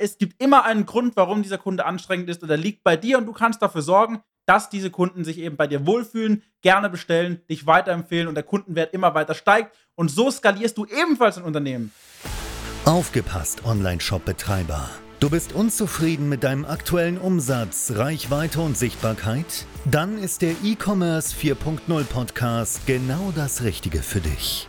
Es gibt immer einen Grund, warum dieser Kunde anstrengend ist oder liegt bei dir und du kannst dafür sorgen, dass diese Kunden sich eben bei dir wohlfühlen, gerne bestellen, dich weiterempfehlen und der Kundenwert immer weiter steigt. Und so skalierst du ebenfalls ein Unternehmen. Aufgepasst, Online-Shop-Betreiber. Du bist unzufrieden mit deinem aktuellen Umsatz, Reichweite und Sichtbarkeit? Dann ist der E-Commerce 4.0 Podcast genau das Richtige für dich.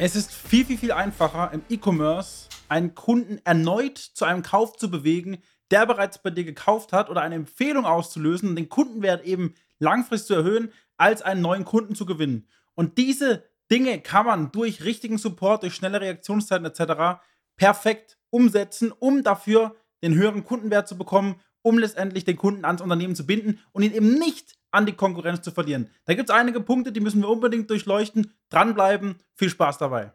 Es ist viel, viel, viel einfacher im E-Commerce einen Kunden erneut zu einem Kauf zu bewegen, der bereits bei dir gekauft hat oder eine Empfehlung auszulösen und den Kundenwert eben langfristig zu erhöhen, als einen neuen Kunden zu gewinnen. Und diese Dinge kann man durch richtigen Support, durch schnelle Reaktionszeiten etc. perfekt umsetzen, um dafür den höheren Kundenwert zu bekommen, um letztendlich den Kunden ans Unternehmen zu binden und ihn eben nicht an die Konkurrenz zu verlieren. Da gibt es einige Punkte, die müssen wir unbedingt durchleuchten. Dranbleiben, viel Spaß dabei.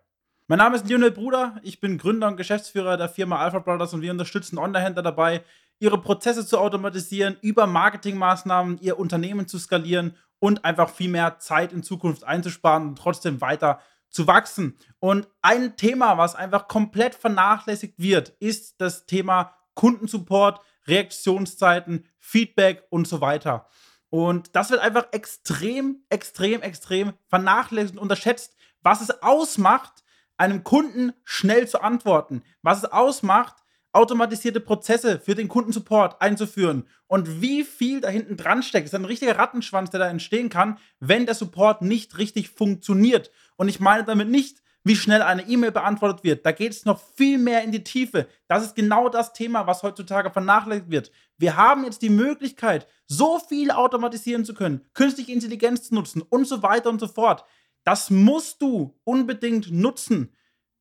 Mein Name ist Lionel Bruder, ich bin Gründer und Geschäftsführer der Firma Alpha Brothers und wir unterstützen Online-Händler dabei, ihre Prozesse zu automatisieren, über Marketingmaßnahmen ihr Unternehmen zu skalieren und einfach viel mehr Zeit in Zukunft einzusparen und trotzdem weiter zu wachsen. Und ein Thema, was einfach komplett vernachlässigt wird, ist das Thema Kundensupport, Reaktionszeiten, Feedback und so weiter. Und das wird einfach extrem, extrem, extrem vernachlässigt und unterschätzt, was es ausmacht, einem Kunden schnell zu antworten, was es ausmacht, automatisierte Prozesse für den Kundensupport einzuführen und wie viel da hinten dran steckt. Das ist ein richtiger Rattenschwanz, der da entstehen kann, wenn der Support nicht richtig funktioniert. Und ich meine damit nicht, wie schnell eine E-Mail beantwortet wird. Da geht es noch viel mehr in die Tiefe. Das ist genau das Thema, was heutzutage vernachlässigt wird. Wir haben jetzt die Möglichkeit, so viel automatisieren zu können, künstliche Intelligenz zu nutzen und so weiter und so fort. Das musst du unbedingt nutzen.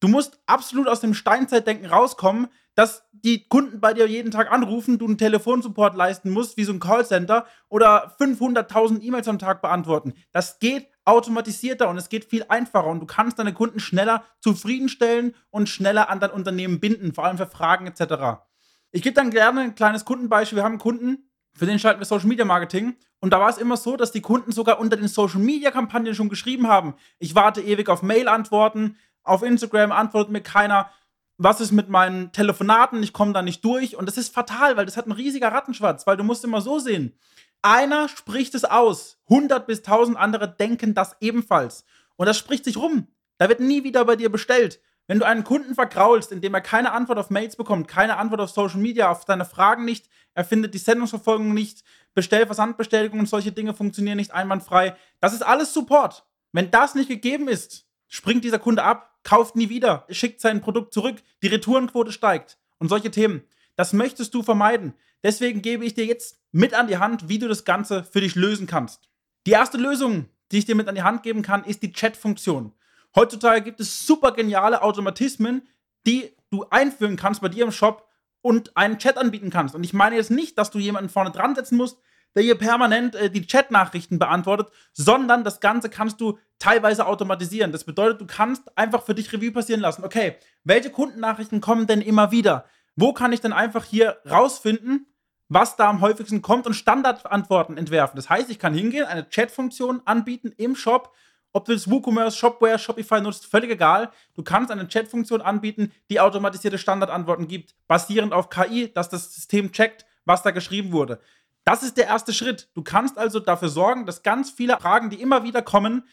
Du musst absolut aus dem Steinzeitdenken rauskommen, dass die Kunden bei dir jeden Tag anrufen, du einen Telefonsupport leisten musst, wie so ein Callcenter oder 500.000 E-Mails am Tag beantworten. Das geht automatisierter und es geht viel einfacher und du kannst deine Kunden schneller zufriedenstellen und schneller an dein Unternehmen binden, vor allem für Fragen etc. Ich gebe dann gerne ein kleines Kundenbeispiel. Wir haben einen Kunden, für den schalten wir Social Media Marketing. Und da war es immer so, dass die Kunden sogar unter den Social Media Kampagnen schon geschrieben haben: Ich warte ewig auf Mail-Antworten, auf Instagram antwortet mir keiner. Was ist mit meinen Telefonaten? Ich komme da nicht durch. Und das ist fatal, weil das hat ein riesiger Rattenschwarz, weil du musst immer so sehen. Einer spricht es aus. 100 bis 1000 andere denken das ebenfalls. Und das spricht sich rum. Da wird nie wieder bei dir bestellt. Wenn du einen Kunden vergraulst, indem er keine Antwort auf Mails bekommt, keine Antwort auf Social Media, auf deine Fragen nicht, er findet die Sendungsverfolgung nicht, Bestellversandbestätigung und solche Dinge funktionieren nicht einwandfrei. Das ist alles Support. Wenn das nicht gegeben ist, springt dieser Kunde ab, kauft nie wieder, schickt sein Produkt zurück, die Retourenquote steigt und solche Themen. Das möchtest du vermeiden. Deswegen gebe ich dir jetzt mit an die Hand, wie du das Ganze für dich lösen kannst. Die erste Lösung, die ich dir mit an die Hand geben kann, ist die Chat-Funktion. Heutzutage gibt es super geniale Automatismen, die du einführen kannst bei dir im Shop und einen Chat anbieten kannst. Und ich meine jetzt nicht, dass du jemanden vorne dran setzen musst, der hier permanent äh, die Chat-Nachrichten beantwortet, sondern das Ganze kannst du teilweise automatisieren. Das bedeutet, du kannst einfach für dich Revue passieren lassen. Okay, welche Kundennachrichten kommen denn immer wieder? Wo kann ich denn einfach hier rausfinden, was da am häufigsten kommt und Standardantworten entwerfen? Das heißt, ich kann hingehen, eine Chat-Funktion anbieten im Shop. Ob du das WooCommerce, Shopware, Shopify nutzt, völlig egal. Du kannst eine Chat-Funktion anbieten, die automatisierte Standardantworten gibt, basierend auf KI, dass das System checkt, was da geschrieben wurde. Das ist der erste Schritt. Du kannst also dafür sorgen, dass ganz viele Fragen, die immer wieder kommen,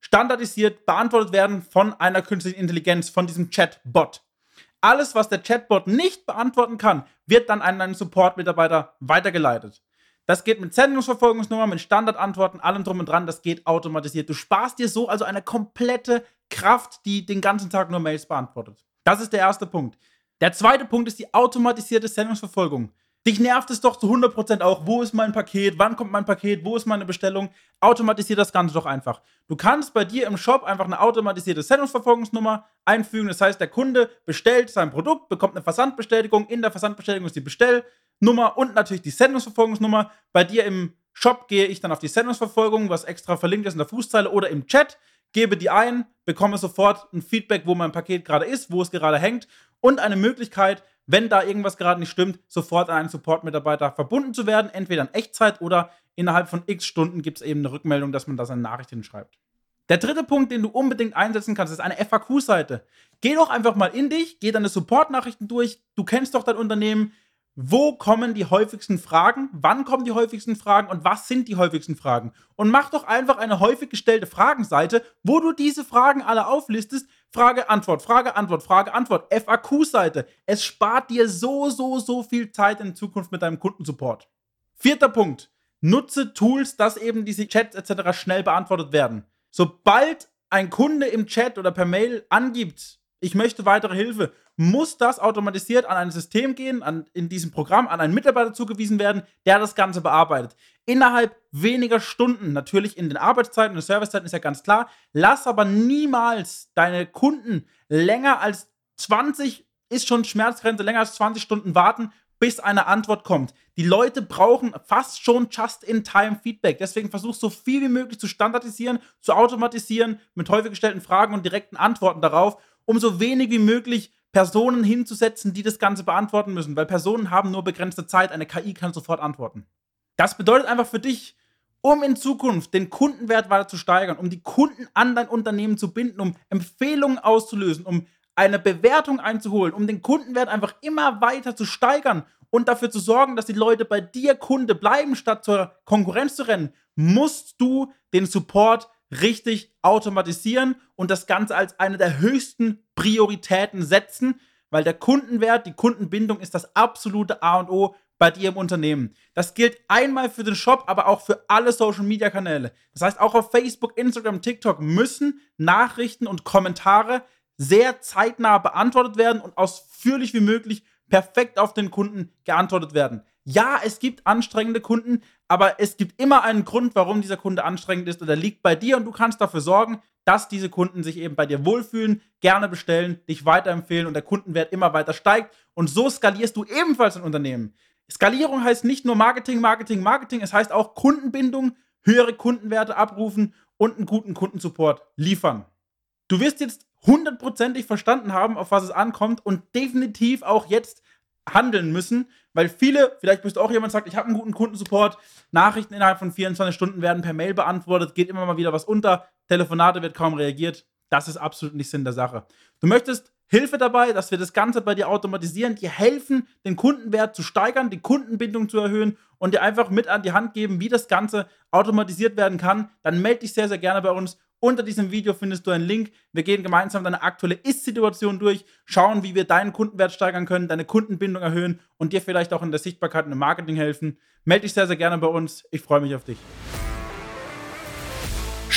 standardisiert beantwortet werden von einer künstlichen Intelligenz, von diesem Chatbot. Alles, was der Chatbot nicht beantworten kann, wird dann an einen Support-Mitarbeiter weitergeleitet. Das geht mit Sendungsverfolgungsnummer, mit Standardantworten, allem drum und dran, das geht automatisiert. Du sparst dir so also eine komplette Kraft, die den ganzen Tag nur Mails beantwortet. Das ist der erste Punkt. Der zweite Punkt ist die automatisierte Sendungsverfolgung. Dich nervt es doch zu 100% auch, wo ist mein Paket, wann kommt mein Paket, wo ist meine Bestellung. Automatisier das Ganze doch einfach. Du kannst bei dir im Shop einfach eine automatisierte Sendungsverfolgungsnummer einfügen. Das heißt, der Kunde bestellt sein Produkt, bekommt eine Versandbestätigung. In der Versandbestätigung ist die Bestellnummer und natürlich die Sendungsverfolgungsnummer. Bei dir im Shop gehe ich dann auf die Sendungsverfolgung, was extra verlinkt ist in der Fußzeile oder im Chat, gebe die ein, bekomme sofort ein Feedback, wo mein Paket gerade ist, wo es gerade hängt und eine Möglichkeit, wenn da irgendwas gerade nicht stimmt, sofort an einen Support-Mitarbeiter verbunden zu werden, entweder in Echtzeit oder innerhalb von x Stunden gibt es eben eine Rückmeldung, dass man da seine Nachricht hinschreibt. Der dritte Punkt, den du unbedingt einsetzen kannst, ist eine FAQ-Seite. Geh doch einfach mal in dich, geh deine Support-Nachrichten durch. Du kennst doch dein Unternehmen, wo kommen die häufigsten Fragen, wann kommen die häufigsten Fragen und was sind die häufigsten Fragen. Und mach doch einfach eine häufig gestellte Fragenseite, wo du diese Fragen alle auflistest. Frage, Antwort, Frage, Antwort, Frage, Antwort. FAQ-Seite. Es spart dir so, so, so viel Zeit in Zukunft mit deinem Kundensupport. Vierter Punkt. Nutze Tools, dass eben diese Chats etc. schnell beantwortet werden. Sobald ein Kunde im Chat oder per Mail angibt, ich möchte weitere Hilfe, muss das automatisiert an ein System gehen, an, in diesem Programm, an einen Mitarbeiter zugewiesen werden, der das Ganze bearbeitet. Innerhalb weniger Stunden, natürlich in den Arbeitszeiten und Servicezeiten ist ja ganz klar. Lass aber niemals deine Kunden länger als 20, ist schon Schmerzgrenze, länger als 20 Stunden warten, bis eine Antwort kommt. Die Leute brauchen fast schon Just-in-Time-Feedback. Deswegen versuch so viel wie möglich zu standardisieren, zu automatisieren mit häufig gestellten Fragen und direkten Antworten darauf um so wenig wie möglich Personen hinzusetzen, die das Ganze beantworten müssen, weil Personen haben nur begrenzte Zeit, eine KI kann sofort antworten. Das bedeutet einfach für dich, um in Zukunft den Kundenwert weiter zu steigern, um die Kunden an dein Unternehmen zu binden, um Empfehlungen auszulösen, um eine Bewertung einzuholen, um den Kundenwert einfach immer weiter zu steigern und dafür zu sorgen, dass die Leute bei dir Kunde bleiben, statt zur Konkurrenz zu rennen, musst du den Support richtig automatisieren und das Ganze als eine der höchsten Prioritäten setzen, weil der Kundenwert, die Kundenbindung ist das absolute A und O bei dir im Unternehmen. Das gilt einmal für den Shop, aber auch für alle Social Media Kanäle. Das heißt, auch auf Facebook, Instagram, TikTok müssen Nachrichten und Kommentare sehr zeitnah beantwortet werden und ausführlich wie möglich perfekt auf den Kunden geantwortet werden. Ja, es gibt anstrengende Kunden, aber es gibt immer einen Grund, warum dieser Kunde anstrengend ist und der liegt bei dir und du kannst dafür sorgen, dass diese Kunden sich eben bei dir wohlfühlen, gerne bestellen, dich weiterempfehlen und der Kundenwert immer weiter steigt und so skalierst du ebenfalls ein Unternehmen. Skalierung heißt nicht nur Marketing, Marketing, Marketing, es heißt auch Kundenbindung, höhere Kundenwerte abrufen und einen guten Kundensupport liefern. Du wirst jetzt hundertprozentig verstanden haben, auf was es ankommt und definitiv auch jetzt handeln müssen, weil viele, vielleicht bist du auch jemand, sagt, ich habe einen guten Kundensupport, Nachrichten innerhalb von 24 Stunden werden per Mail beantwortet, geht immer mal wieder was unter, Telefonate wird kaum reagiert. Das ist absolut nicht Sinn der Sache. Du möchtest Hilfe dabei, dass wir das Ganze bei dir automatisieren, dir helfen, den Kundenwert zu steigern, die Kundenbindung zu erhöhen und dir einfach mit an die Hand geben, wie das Ganze automatisiert werden kann, dann melde dich sehr, sehr gerne bei uns unter diesem Video findest du einen Link. Wir gehen gemeinsam deine aktuelle Ist-Situation durch, schauen, wie wir deinen Kundenwert steigern können, deine Kundenbindung erhöhen und dir vielleicht auch in der Sichtbarkeit und im Marketing helfen. Melde dich sehr, sehr gerne bei uns. Ich freue mich auf dich.